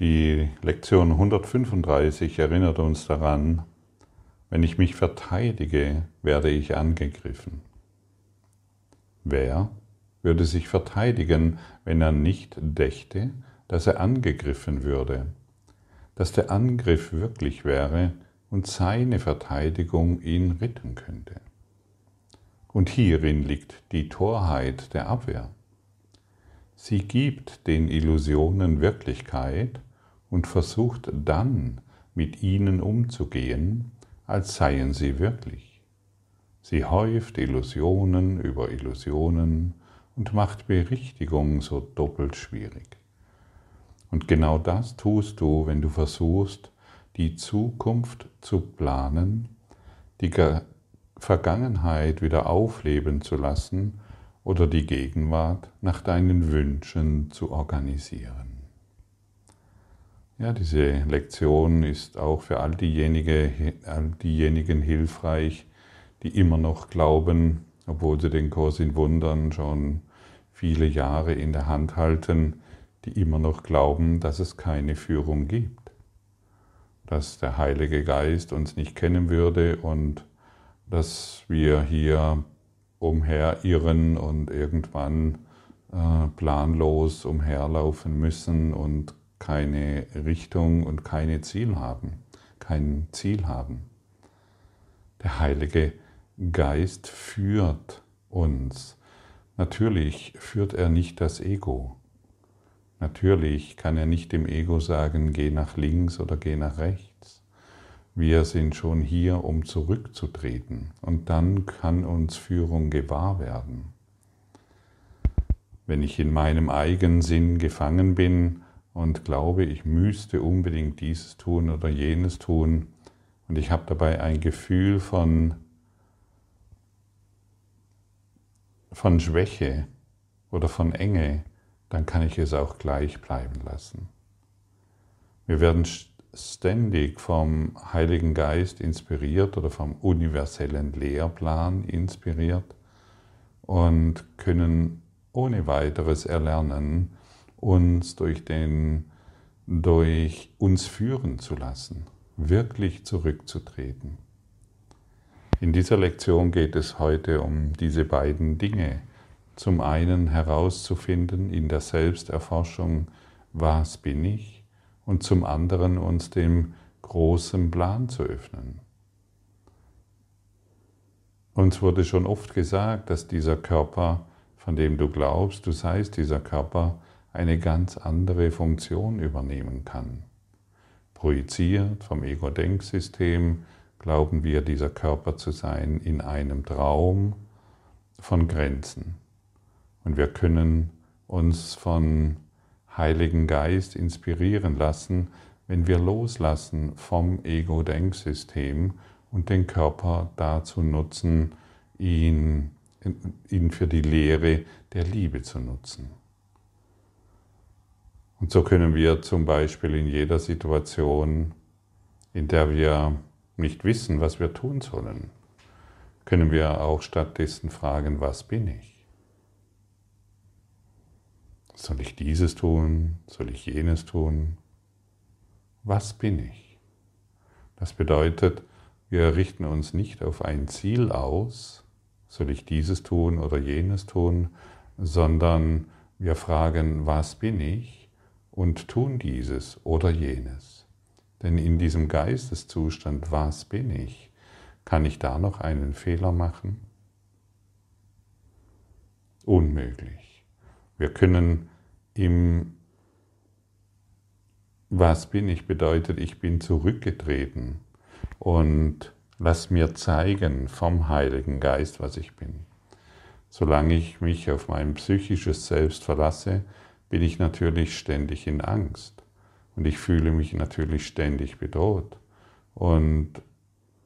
Die Lektion 135 erinnert uns daran, wenn ich mich verteidige, werde ich angegriffen. Wer würde sich verteidigen, wenn er nicht dächte, dass er angegriffen würde, dass der Angriff wirklich wäre und seine Verteidigung ihn retten könnte? Und hierin liegt die Torheit der Abwehr. Sie gibt den Illusionen Wirklichkeit und versucht dann mit ihnen umzugehen, als seien sie wirklich. Sie häuft Illusionen über Illusionen und macht Berichtigung so doppelt schwierig. Und genau das tust du, wenn du versuchst, die Zukunft zu planen, die Vergangenheit wieder aufleben zu lassen oder die Gegenwart nach deinen Wünschen zu organisieren. Ja, diese Lektion ist auch für all diejenigen, all diejenigen hilfreich, die immer noch glauben, obwohl sie den Kurs in Wundern schon viele Jahre in der Hand halten, die immer noch glauben, dass es keine Führung gibt, dass der Heilige Geist uns nicht kennen würde und dass wir hier umherirren und irgendwann äh, planlos umherlaufen müssen und keine Richtung und keine Ziel haben, kein Ziel haben. Der Heilige Geist führt uns. Natürlich führt er nicht das Ego. Natürlich kann er nicht dem Ego sagen, geh nach links oder geh nach rechts. Wir sind schon hier, um zurückzutreten und dann kann uns Führung gewahr werden. Wenn ich in meinem eigenen Sinn gefangen bin und glaube, ich müsste unbedingt dieses tun oder jenes tun und ich habe dabei ein Gefühl von, von Schwäche oder von Enge, dann kann ich es auch gleich bleiben lassen. Wir werden ständig vom Heiligen Geist inspiriert oder vom universellen Lehrplan inspiriert und können ohne weiteres erlernen, uns durch, den, durch uns führen zu lassen, wirklich zurückzutreten. In dieser Lektion geht es heute um diese beiden Dinge. Zum einen herauszufinden in der Selbsterforschung, was bin ich? Und zum anderen uns dem großen Plan zu öffnen. Uns wurde schon oft gesagt, dass dieser Körper, von dem du glaubst, du seist dieser Körper, eine ganz andere Funktion übernehmen kann. Projiziert vom Ego-Denksystem glauben wir, dieser Körper zu sein in einem Traum von Grenzen. Und wir können uns von Heiligen Geist inspirieren lassen, wenn wir loslassen vom Ego-Denksystem und den Körper dazu nutzen, ihn, ihn für die Lehre der Liebe zu nutzen. Und so können wir zum Beispiel in jeder Situation, in der wir nicht wissen, was wir tun sollen, können wir auch stattdessen fragen, was bin ich? Soll ich dieses tun? Soll ich jenes tun? Was bin ich? Das bedeutet, wir richten uns nicht auf ein Ziel aus, soll ich dieses tun oder jenes tun, sondern wir fragen, was bin ich und tun dieses oder jenes. Denn in diesem Geisteszustand, was bin ich, kann ich da noch einen Fehler machen? Unmöglich. Wir können im Was bin ich bedeutet, ich bin zurückgetreten und lass mir zeigen vom Heiligen Geist, was ich bin. Solange ich mich auf mein psychisches Selbst verlasse, bin ich natürlich ständig in Angst und ich fühle mich natürlich ständig bedroht. Und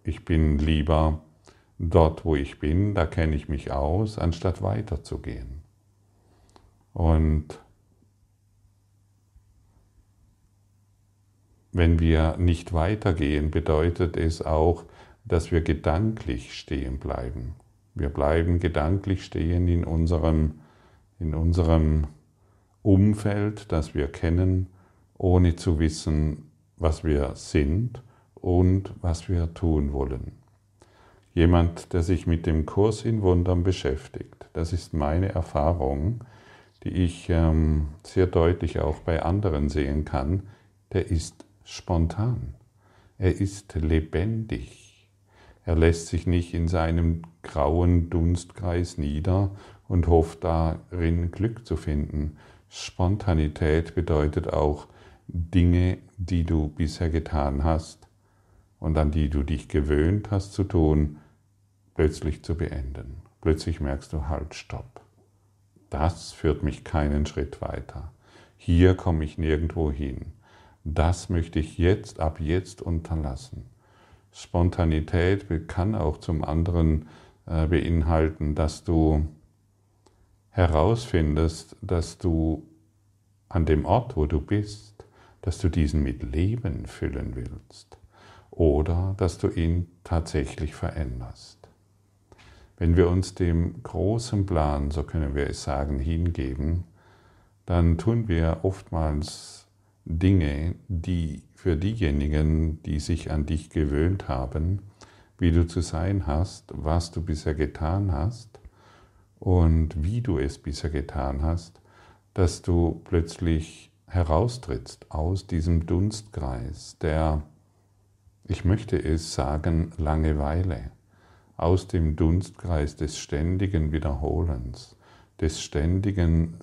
ich bin lieber dort, wo ich bin, da kenne ich mich aus, anstatt weiterzugehen. Und Wenn wir nicht weitergehen, bedeutet es auch, dass wir gedanklich stehen bleiben. Wir bleiben gedanklich stehen in unserem, in unserem Umfeld, das wir kennen ohne zu wissen, was wir sind und was wir tun wollen. Jemand, der sich mit dem Kurs in Wundern beschäftigt, das ist meine Erfahrung, die ich ähm, sehr deutlich auch bei anderen sehen kann, der ist spontan. Er ist lebendig. Er lässt sich nicht in seinem grauen Dunstkreis nieder und hofft darin Glück zu finden. Spontanität bedeutet auch Dinge, die du bisher getan hast und an die du dich gewöhnt hast zu tun, plötzlich zu beenden. Plötzlich merkst du, halt, stopp. Das führt mich keinen Schritt weiter. Hier komme ich nirgendwo hin. Das möchte ich jetzt, ab jetzt unterlassen. Spontanität kann auch zum anderen äh, beinhalten, dass du herausfindest, dass du an dem Ort, wo du bist, dass du diesen mit Leben füllen willst oder dass du ihn tatsächlich veränderst. Wenn wir uns dem großen Plan, so können wir es sagen, hingeben, dann tun wir oftmals Dinge, die für diejenigen, die sich an dich gewöhnt haben, wie du zu sein hast, was du bisher getan hast und wie du es bisher getan hast, dass du plötzlich heraustrittst aus diesem Dunstkreis der, ich möchte es sagen, Langeweile aus dem Dunstkreis des ständigen Wiederholens, des ständigen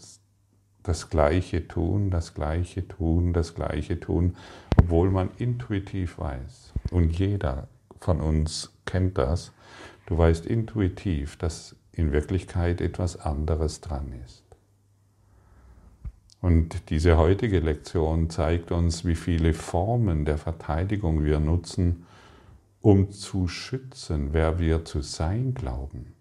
das Gleiche tun, das Gleiche tun, das Gleiche tun, obwohl man intuitiv weiß. Und jeder von uns kennt das. Du weißt intuitiv, dass in Wirklichkeit etwas anderes dran ist. Und diese heutige Lektion zeigt uns, wie viele Formen der Verteidigung wir nutzen, um zu schützen, wer wir zu sein glauben.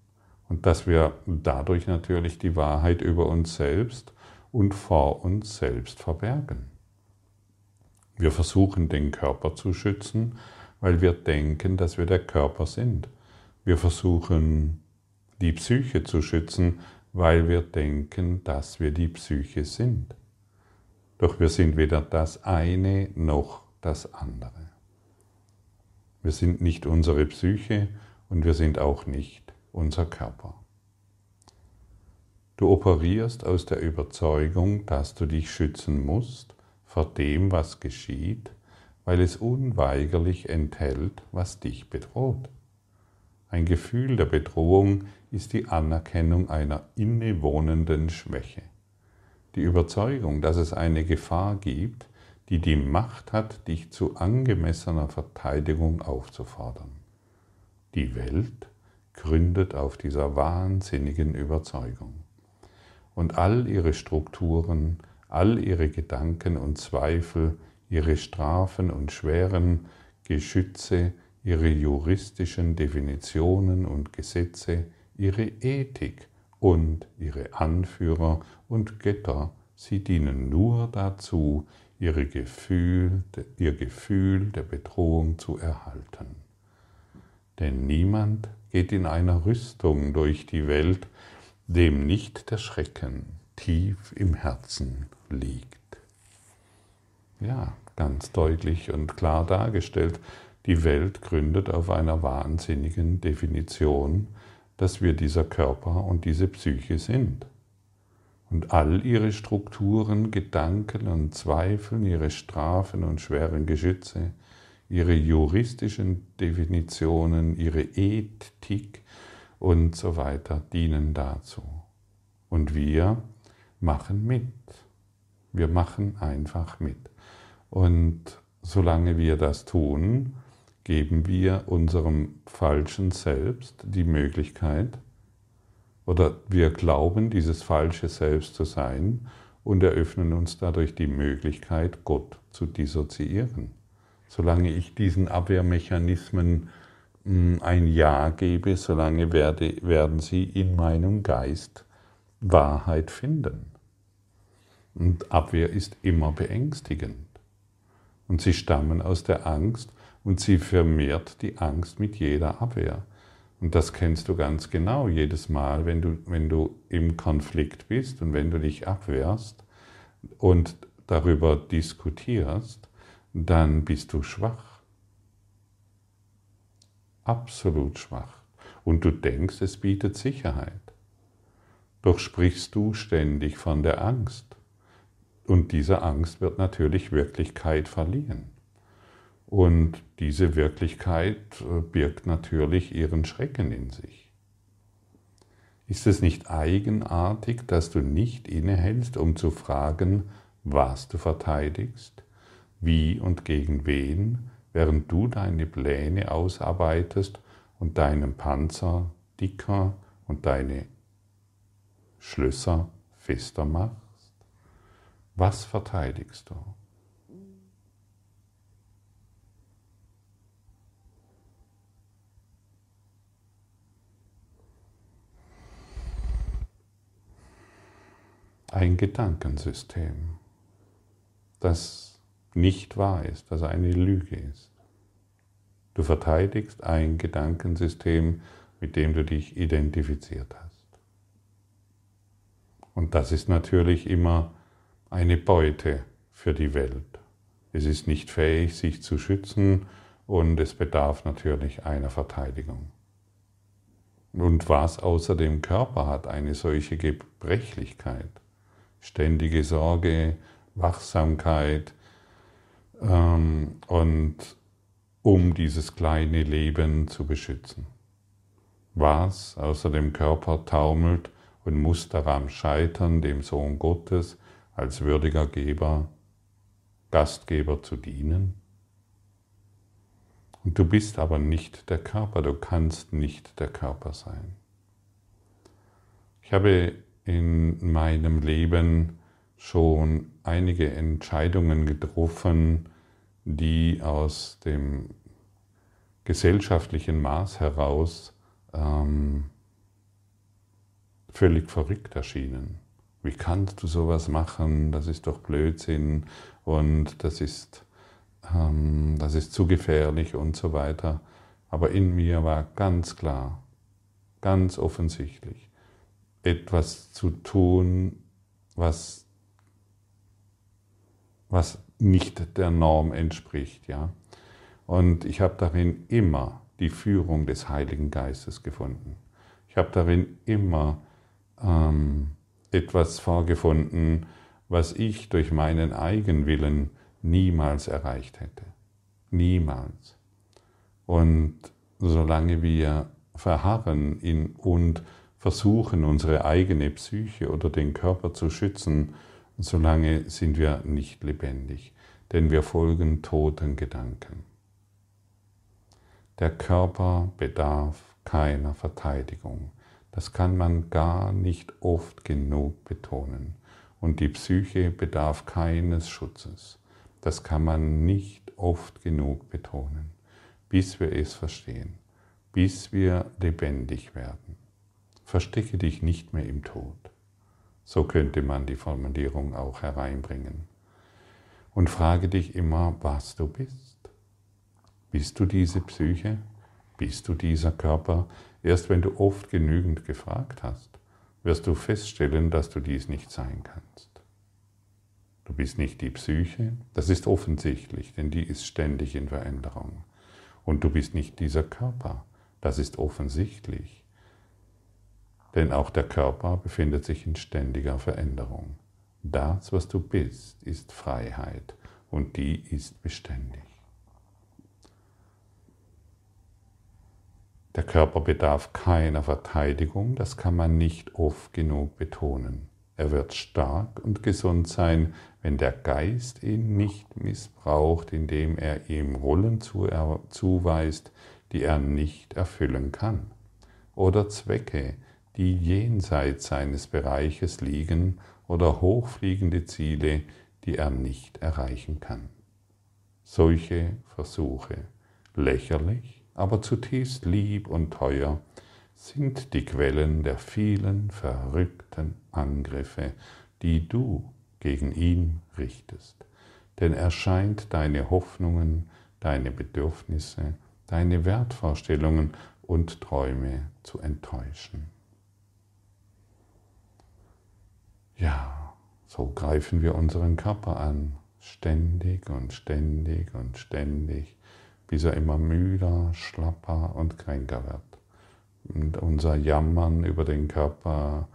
Und dass wir dadurch natürlich die Wahrheit über uns selbst und vor uns selbst verbergen. Wir versuchen den Körper zu schützen, weil wir denken, dass wir der Körper sind. Wir versuchen die Psyche zu schützen, weil wir denken, dass wir die Psyche sind. Doch wir sind weder das eine noch das andere. Wir sind nicht unsere Psyche und wir sind auch nicht unser Körper. Du operierst aus der Überzeugung, dass du dich schützen musst vor dem, was geschieht, weil es unweigerlich enthält, was dich bedroht. Ein Gefühl der Bedrohung ist die Anerkennung einer innewohnenden Schwäche. Die Überzeugung, dass es eine Gefahr gibt, die die Macht hat, dich zu angemessener Verteidigung aufzufordern. Die Welt gründet auf dieser wahnsinnigen Überzeugung. Und all ihre Strukturen, all ihre Gedanken und Zweifel, ihre Strafen und schweren Geschütze, ihre juristischen Definitionen und Gesetze, ihre Ethik und ihre Anführer und Götter, sie dienen nur dazu, ihre Gefühl, ihr Gefühl der Bedrohung zu erhalten. Denn niemand geht in einer Rüstung durch die Welt, dem nicht der Schrecken tief im Herzen liegt. Ja, ganz deutlich und klar dargestellt, die Welt gründet auf einer wahnsinnigen Definition, dass wir dieser Körper und diese Psyche sind und all ihre Strukturen, Gedanken und Zweifeln, ihre Strafen und schweren Geschütze, ihre juristischen Definitionen, ihre Ethik und so weiter dienen dazu. Und wir machen mit. Wir machen einfach mit. Und solange wir das tun, geben wir unserem falschen Selbst die Möglichkeit, oder wir glauben, dieses falsche Selbst zu sein und eröffnen uns dadurch die Möglichkeit, Gott zu dissoziieren. Solange ich diesen Abwehrmechanismen hm, ein Ja gebe, solange werde, werden sie in meinem Geist Wahrheit finden. Und Abwehr ist immer beängstigend. Und sie stammen aus der Angst und sie vermehrt die Angst mit jeder Abwehr. Und das kennst du ganz genau jedes Mal, wenn du, wenn du im Konflikt bist und wenn du dich abwehrst und darüber diskutierst, dann bist du schwach. Absolut schwach. Und du denkst, es bietet Sicherheit. Doch sprichst du ständig von der Angst. Und diese Angst wird natürlich Wirklichkeit verlieren. Und diese Wirklichkeit äh, birgt natürlich ihren Schrecken in sich. Ist es nicht eigenartig, dass du nicht innehältst, um zu fragen, was du verteidigst, wie und gegen wen, während du deine Pläne ausarbeitest und deinen Panzer dicker und deine Schlösser fester machst? Was verteidigst du? Ein Gedankensystem, das nicht wahr ist, das eine Lüge ist. Du verteidigst ein Gedankensystem, mit dem du dich identifiziert hast. Und das ist natürlich immer eine Beute für die Welt. Es ist nicht fähig, sich zu schützen und es bedarf natürlich einer Verteidigung. Und was außer dem Körper hat eine solche Gebrechlichkeit? Ständige Sorge, Wachsamkeit ähm, und um dieses kleine Leben zu beschützen. Was außer dem Körper taumelt und muss daran scheitern, dem Sohn Gottes als würdiger Geber, Gastgeber zu dienen? Und du bist aber nicht der Körper, du kannst nicht der Körper sein. Ich habe in meinem Leben schon einige Entscheidungen getroffen, die aus dem gesellschaftlichen Maß heraus ähm, völlig verrückt erschienen. Wie kannst du sowas machen? Das ist doch Blödsinn und das ist, ähm, das ist zu gefährlich und so weiter. Aber in mir war ganz klar, ganz offensichtlich, etwas zu tun, was, was nicht der Norm entspricht. Ja? Und ich habe darin immer die Führung des Heiligen Geistes gefunden. Ich habe darin immer ähm, etwas vorgefunden, was ich durch meinen Eigenwillen niemals erreicht hätte. Niemals. Und solange wir verharren in und versuchen, unsere eigene Psyche oder den Körper zu schützen, solange sind wir nicht lebendig, denn wir folgen toten Gedanken. Der Körper bedarf keiner Verteidigung. Das kann man gar nicht oft genug betonen. Und die Psyche bedarf keines Schutzes. Das kann man nicht oft genug betonen, bis wir es verstehen, bis wir lebendig werden. Verstecke dich nicht mehr im Tod. So könnte man die Formulierung auch hereinbringen. Und frage dich immer, was du bist. Bist du diese Psyche? Bist du dieser Körper? Erst wenn du oft genügend gefragt hast, wirst du feststellen, dass du dies nicht sein kannst. Du bist nicht die Psyche, das ist offensichtlich, denn die ist ständig in Veränderung. Und du bist nicht dieser Körper, das ist offensichtlich, denn auch der Körper befindet sich in ständiger Veränderung. Das, was du bist, ist Freiheit und die ist beständig. Der Körper bedarf keiner Verteidigung, das kann man nicht oft genug betonen. Er wird stark und gesund sein, wenn der Geist ihn nicht missbraucht, indem er ihm Rollen zuweist, die er nicht erfüllen kann, oder Zwecke, die jenseits seines Bereiches liegen, oder hochfliegende Ziele, die er nicht erreichen kann. Solche Versuche, lächerlich, aber zutiefst lieb und teuer, sind die Quellen der vielen verrückten Angriffe, die du gegen ihn richtest. Denn er scheint deine Hoffnungen, deine Bedürfnisse, deine Wertvorstellungen und Träume zu enttäuschen. Ja, So greifen wir unseren Körper an, ständig und ständig und ständig, bis er immer müder, schlapper und kränker wird. Und unser Jammern über den Körper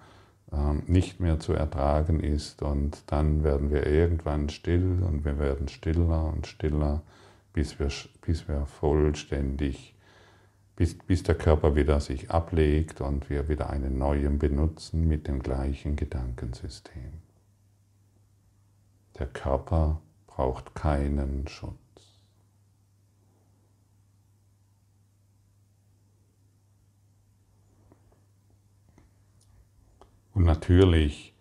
ähm, nicht mehr zu ertragen ist und dann werden wir irgendwann still und wir werden stiller und stiller, bis wir, bis wir vollständig, bis, bis der Körper wieder sich ablegt und wir wieder einen neuen benutzen mit dem gleichen Gedankensystem. Der Körper braucht keinen Schutz. Und natürlich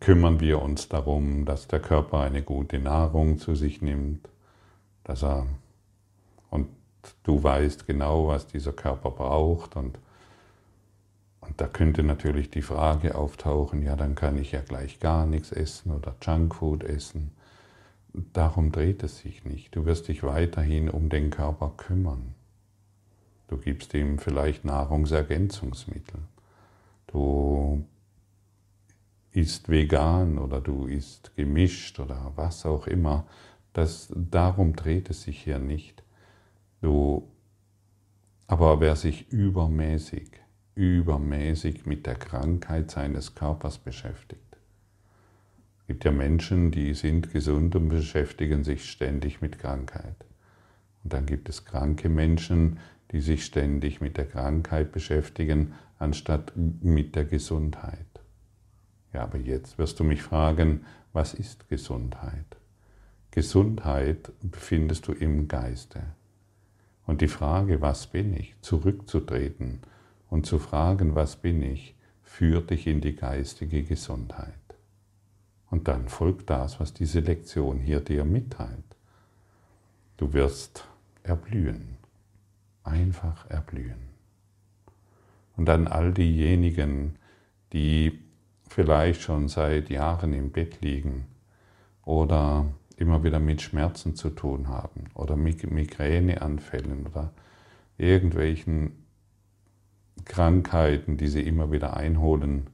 kümmern wir uns darum, dass der Körper eine gute Nahrung zu sich nimmt, dass er und du weißt genau, was dieser Körper braucht und und da könnte natürlich die Frage auftauchen, ja, dann kann ich ja gleich gar nichts essen oder Junkfood essen. Darum dreht es sich nicht. Du wirst dich weiterhin um den Körper kümmern. Du gibst ihm vielleicht Nahrungsergänzungsmittel. Du isst vegan oder du isst gemischt oder was auch immer. Das, darum dreht es sich hier nicht. Du, aber wer sich übermäßig, übermäßig mit der Krankheit seines Körpers beschäftigt, es gibt ja Menschen, die sind gesund und beschäftigen sich ständig mit Krankheit. Und dann gibt es kranke Menschen, die sich ständig mit der Krankheit beschäftigen, anstatt mit der Gesundheit. Ja, aber jetzt wirst du mich fragen, was ist Gesundheit? Gesundheit befindest du im Geiste. Und die Frage, was bin ich, zurückzutreten und zu fragen, was bin ich, führt dich in die geistige Gesundheit. Und dann folgt das, was diese Lektion hier dir mitteilt. Du wirst erblühen, einfach erblühen. Und an all diejenigen, die vielleicht schon seit Jahren im Bett liegen oder immer wieder mit Schmerzen zu tun haben oder Migräneanfällen oder irgendwelchen Krankheiten, die sie immer wieder einholen.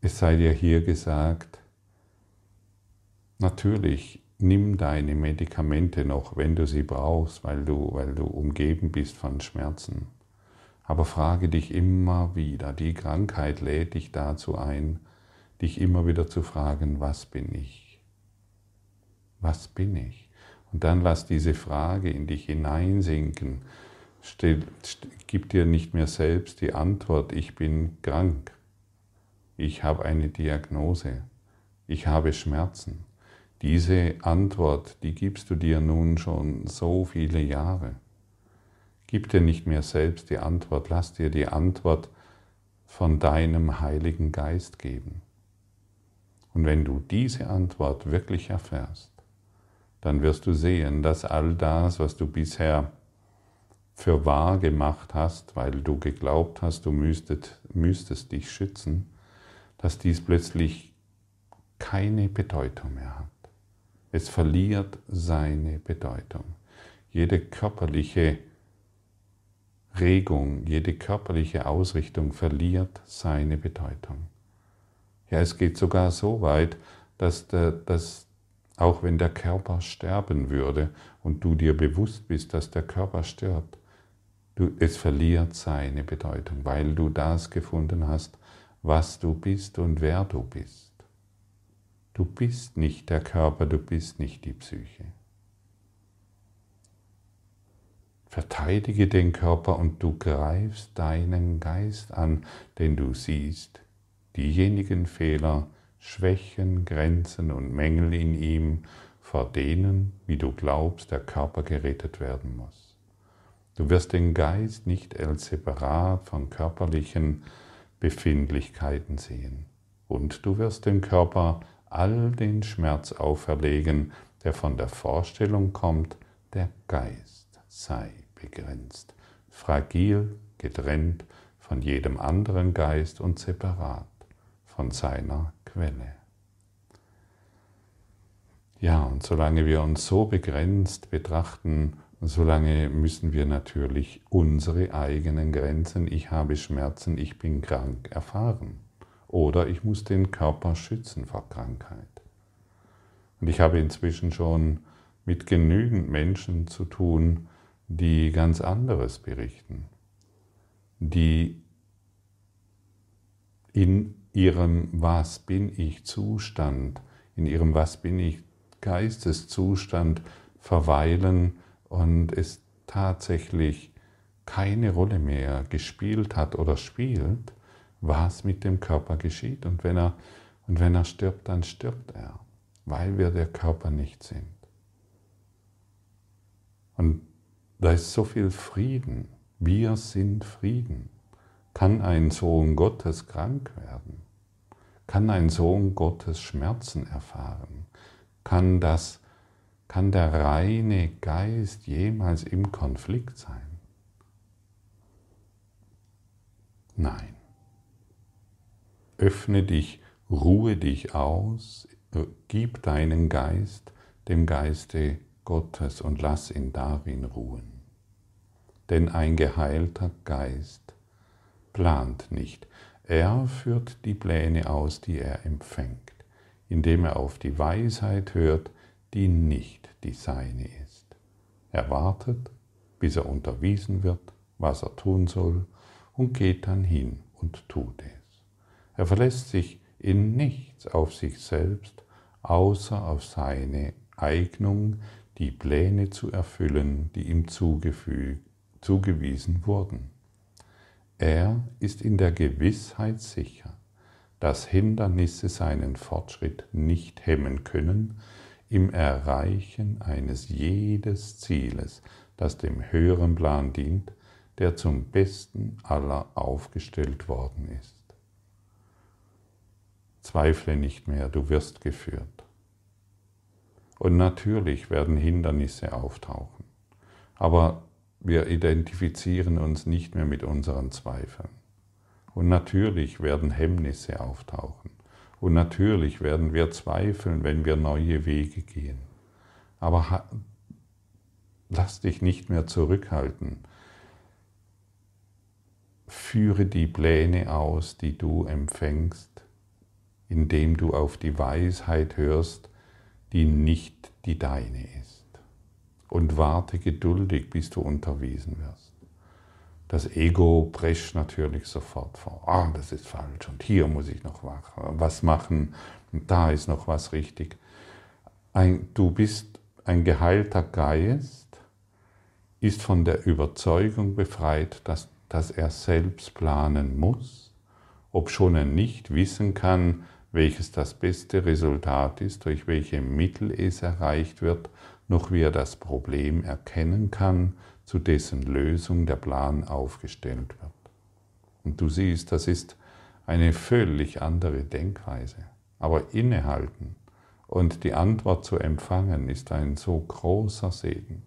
Es sei dir hier gesagt, natürlich nimm deine Medikamente noch, wenn du sie brauchst, weil du, weil du umgeben bist von Schmerzen. Aber frage dich immer wieder, die Krankheit lädt dich dazu ein, dich immer wieder zu fragen, was bin ich? Was bin ich? Und dann lass diese Frage in dich hineinsinken. Stell, gib dir nicht mehr selbst die Antwort, ich bin krank. Ich habe eine Diagnose. Ich habe Schmerzen. Diese Antwort, die gibst du dir nun schon so viele Jahre. Gib dir nicht mehr selbst die Antwort, lass dir die Antwort von deinem Heiligen Geist geben. Und wenn du diese Antwort wirklich erfährst, dann wirst du sehen, dass all das, was du bisher für wahr gemacht hast, weil du geglaubt hast, du müsstest, müsstest dich schützen, dass dies plötzlich keine Bedeutung mehr hat. Es verliert seine Bedeutung. Jede körperliche Regung, jede körperliche Ausrichtung verliert seine Bedeutung. Ja, es geht sogar so weit, dass, der, dass auch wenn der Körper sterben würde und du dir bewusst bist, dass der Körper stirbt, du, es verliert seine Bedeutung, weil du das gefunden hast, was du bist und wer du bist. Du bist nicht der Körper, du bist nicht die Psyche. Verteidige den Körper und du greifst deinen Geist an, denn du siehst diejenigen Fehler, Schwächen, Grenzen und Mängel in ihm, vor denen, wie du glaubst, der Körper gerettet werden muss. Du wirst den Geist nicht als separat von körperlichen Befindlichkeiten sehen. Und du wirst dem Körper all den Schmerz auferlegen, der von der Vorstellung kommt, der Geist sei begrenzt, fragil, getrennt von jedem anderen Geist und separat von seiner Quelle. Ja, und solange wir uns so begrenzt betrachten, solange müssen wir natürlich unsere eigenen Grenzen, ich habe Schmerzen, ich bin krank, erfahren. Oder ich muss den Körper schützen vor Krankheit. Und ich habe inzwischen schon mit genügend Menschen zu tun, die ganz anderes berichten, die ihrem Was bin ich Zustand, in ihrem Was bin ich Geisteszustand verweilen und es tatsächlich keine Rolle mehr gespielt hat oder spielt, was mit dem Körper geschieht. Und wenn er, und wenn er stirbt, dann stirbt er, weil wir der Körper nicht sind. Und da ist so viel Frieden. Wir sind Frieden. Kann ein Sohn Gottes krank werden? Kann ein Sohn Gottes Schmerzen erfahren? Kann, das, kann der reine Geist jemals im Konflikt sein? Nein. Öffne dich, ruhe dich aus, gib deinen Geist dem Geiste Gottes und lass ihn darin ruhen. Denn ein geheilter Geist plant nicht, er führt die Pläne aus, die er empfängt, indem er auf die Weisheit hört, die nicht die seine ist. Er wartet, bis er unterwiesen wird, was er tun soll, und geht dann hin und tut es. Er verlässt sich in nichts auf sich selbst, außer auf seine Eignung, die Pläne zu erfüllen, die ihm zugewiesen wurden. Er ist in der Gewissheit sicher, dass Hindernisse seinen Fortschritt nicht hemmen können im Erreichen eines jedes Zieles, das dem höheren Plan dient, der zum Besten aller aufgestellt worden ist. Zweifle nicht mehr, du wirst geführt. Und natürlich werden Hindernisse auftauchen, aber wir identifizieren uns nicht mehr mit unseren Zweifeln. Und natürlich werden Hemmnisse auftauchen. Und natürlich werden wir zweifeln, wenn wir neue Wege gehen. Aber lass dich nicht mehr zurückhalten. Führe die Pläne aus, die du empfängst, indem du auf die Weisheit hörst, die nicht die deine ist und warte geduldig, bis du unterwiesen wirst. Das Ego prescht natürlich sofort vor. Ah, das ist falsch und hier muss ich noch was machen und da ist noch was richtig. Ein, du bist ein geheilter Geist, ist von der Überzeugung befreit, dass, dass er selbst planen muss, obschon er nicht wissen kann, welches das beste Resultat ist, durch welche Mittel es erreicht wird noch wie er das Problem erkennen kann, zu dessen Lösung der Plan aufgestellt wird. Und du siehst, das ist eine völlig andere Denkweise. Aber innehalten und die Antwort zu empfangen, ist ein so großer Segen.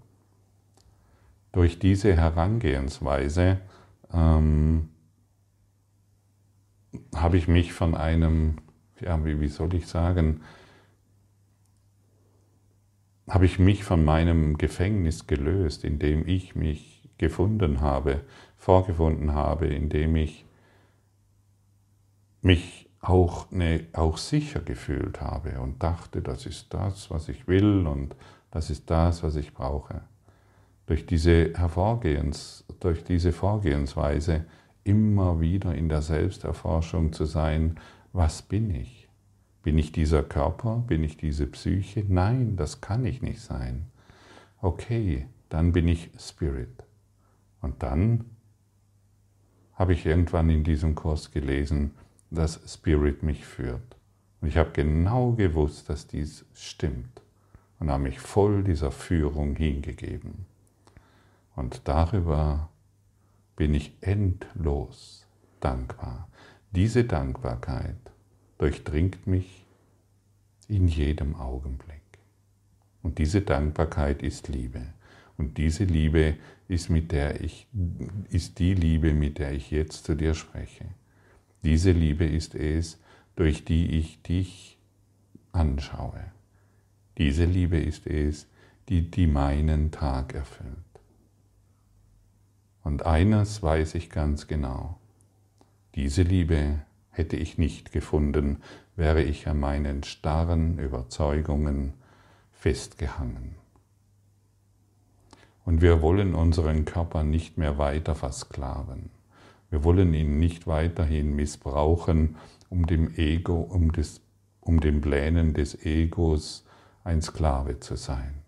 Durch diese Herangehensweise ähm, habe ich mich von einem, ja, wie, wie soll ich sagen, habe ich mich von meinem Gefängnis gelöst, in dem ich mich gefunden habe, vorgefunden habe, in dem ich mich auch, ne, auch sicher gefühlt habe und dachte, das ist das, was ich will und das ist das, was ich brauche. Durch diese, Hervorgehens, durch diese Vorgehensweise immer wieder in der Selbsterforschung zu sein, was bin ich? Bin ich dieser Körper? Bin ich diese Psyche? Nein, das kann ich nicht sein. Okay, dann bin ich Spirit. Und dann habe ich irgendwann in diesem Kurs gelesen, dass Spirit mich führt. Und ich habe genau gewusst, dass dies stimmt und habe mich voll dieser Führung hingegeben. Und darüber bin ich endlos dankbar. Diese Dankbarkeit durchdringt mich in jedem Augenblick. Und diese Dankbarkeit ist Liebe. Und diese Liebe ist, mit der ich, ist die Liebe, mit der ich jetzt zu dir spreche. Diese Liebe ist es, durch die ich dich anschaue. Diese Liebe ist es, die, die meinen Tag erfüllt. Und eines weiß ich ganz genau. Diese Liebe hätte ich nicht gefunden, wäre ich an meinen starren Überzeugungen festgehangen. Und wir wollen unseren Körper nicht mehr weiter versklaven. Wir wollen ihn nicht weiterhin missbrauchen, um dem Ego, um, des, um den Plänen des Egos ein Sklave zu sein,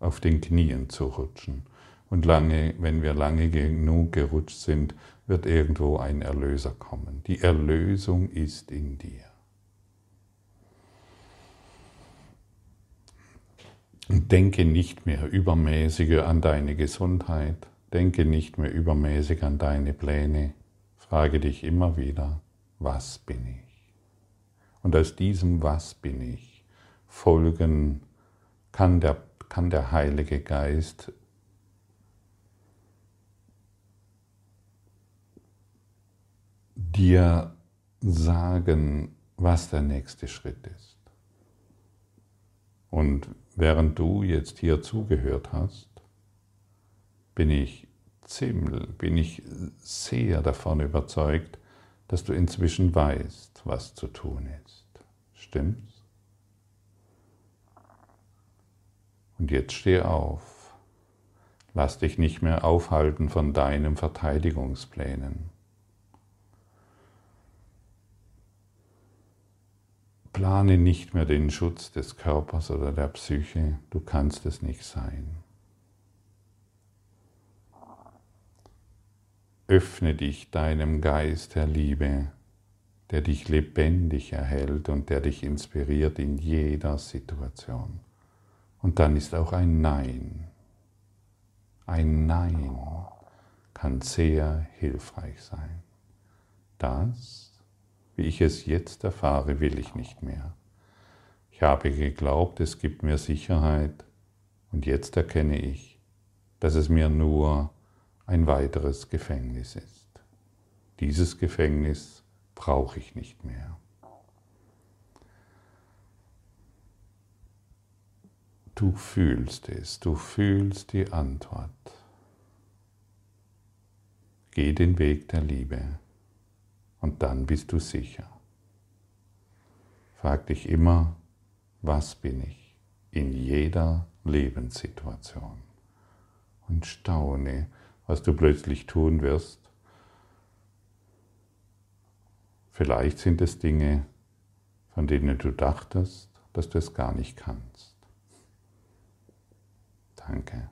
auf den Knien zu rutschen. Und lange, wenn wir lange genug gerutscht sind, wird irgendwo ein Erlöser kommen. Die Erlösung ist in dir. Und denke nicht mehr übermäßig an deine Gesundheit, denke nicht mehr übermäßig an deine Pläne, frage dich immer wieder, was bin ich? Und aus diesem Was bin ich folgen kann der, kann der Heilige Geist dir sagen, was der nächste Schritt ist. Und während du jetzt hier zugehört hast, bin ich ziemlich, bin ich sehr davon überzeugt, dass du inzwischen weißt, was zu tun ist. Stimmt's? Und jetzt steh auf. Lass dich nicht mehr aufhalten von deinen Verteidigungsplänen. Plane nicht mehr den Schutz des Körpers oder der Psyche, du kannst es nicht sein. Öffne dich deinem Geist der Liebe, der dich lebendig erhält und der dich inspiriert in jeder Situation. Und dann ist auch ein Nein. Ein Nein kann sehr hilfreich sein. Das, wie ich es jetzt erfahre, will ich nicht mehr. Ich habe geglaubt, es gibt mir Sicherheit und jetzt erkenne ich, dass es mir nur ein weiteres Gefängnis ist. Dieses Gefängnis brauche ich nicht mehr. Du fühlst es, du fühlst die Antwort. Geh den Weg der Liebe und dann bist du sicher. Frag dich immer, was bin ich in jeder Lebenssituation und staune, was du plötzlich tun wirst. Vielleicht sind es Dinge, von denen du dachtest, dass du es gar nicht kannst. Danke.